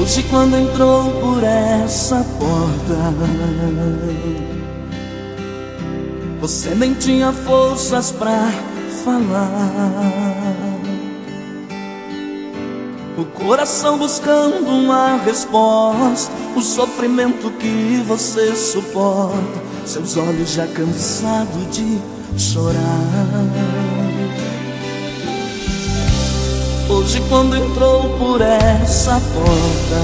Hoje quando entrou por essa porta Você nem tinha forças pra falar. O coração buscando uma resposta O sofrimento que você suporta Seus olhos já cansados de chorar Hoje quando entrou por essa porta.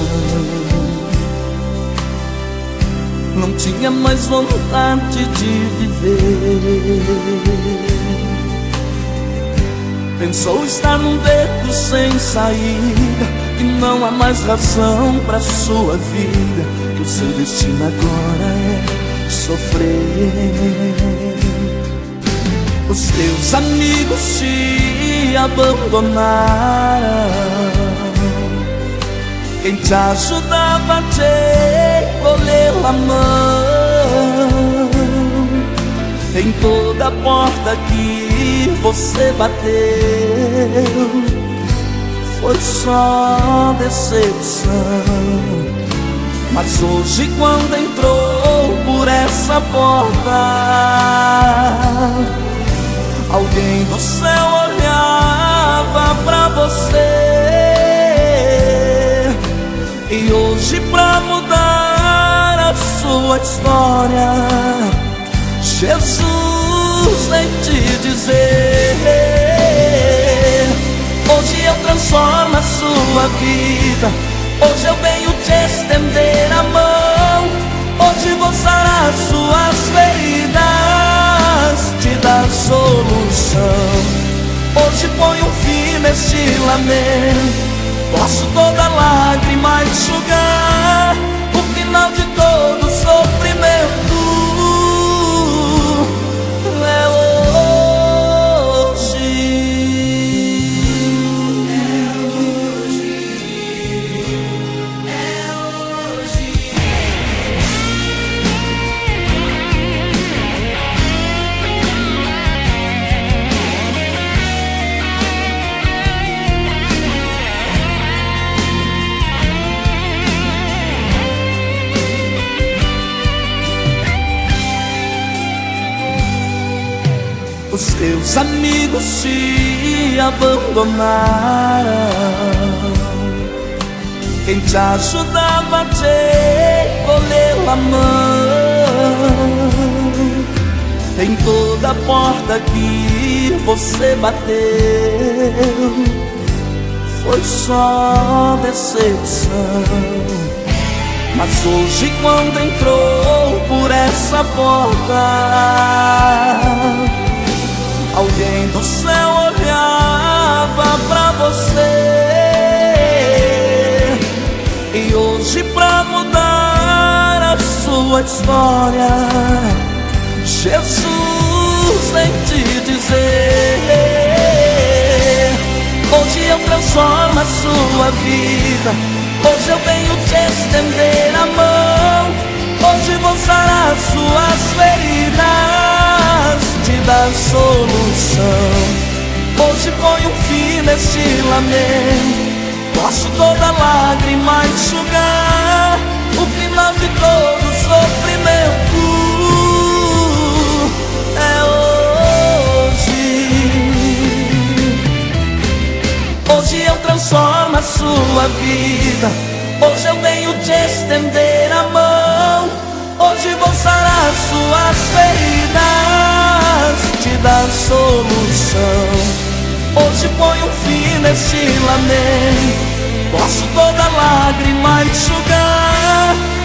Não tinha mais vontade de viver. Pensou estar num beco sem saída Que não há mais razão pra sua vida. Que o seu destino agora é sofrer. Os teus amigos te abandonaram Quem te ajudava te colheu a mão. Em toda porta que você bateu Foi só decepção. Mas hoje quando entrou por essa porta Alguém do céu E hoje pra mudar a sua história Jesus vem te dizer Hoje eu transformo a sua vida Hoje eu venho te estender a mão Hoje vou sarar suas feridas Te dar solução. Hoje põe um fim neste lamento Posso toda lágrima enxugar O final de todo Os teus amigos te abandonaram. Quem te ajudava te colheu a mão. Em toda porta que você bateu Foi só decepção. Mas hoje quando entrou por essa porta Alguém do céu olhava pra você. E hoje pra mudar a sua história Jesus vem te dizer Hoje eu transformo a sua vida. Hoje eu venho te estender a mão. Hoje vou sarar suas feridas Te dar solução Põe um fim neste lamento. Posso toda lágrima enxugar O final de todo sofrimento. É hoje. Hoje eu transformo a sua vida. Hoje eu venho te estender a mão. Hoje vou sarar suas feridas põe um fim nesse lamento. Posso toda lágrima enxugar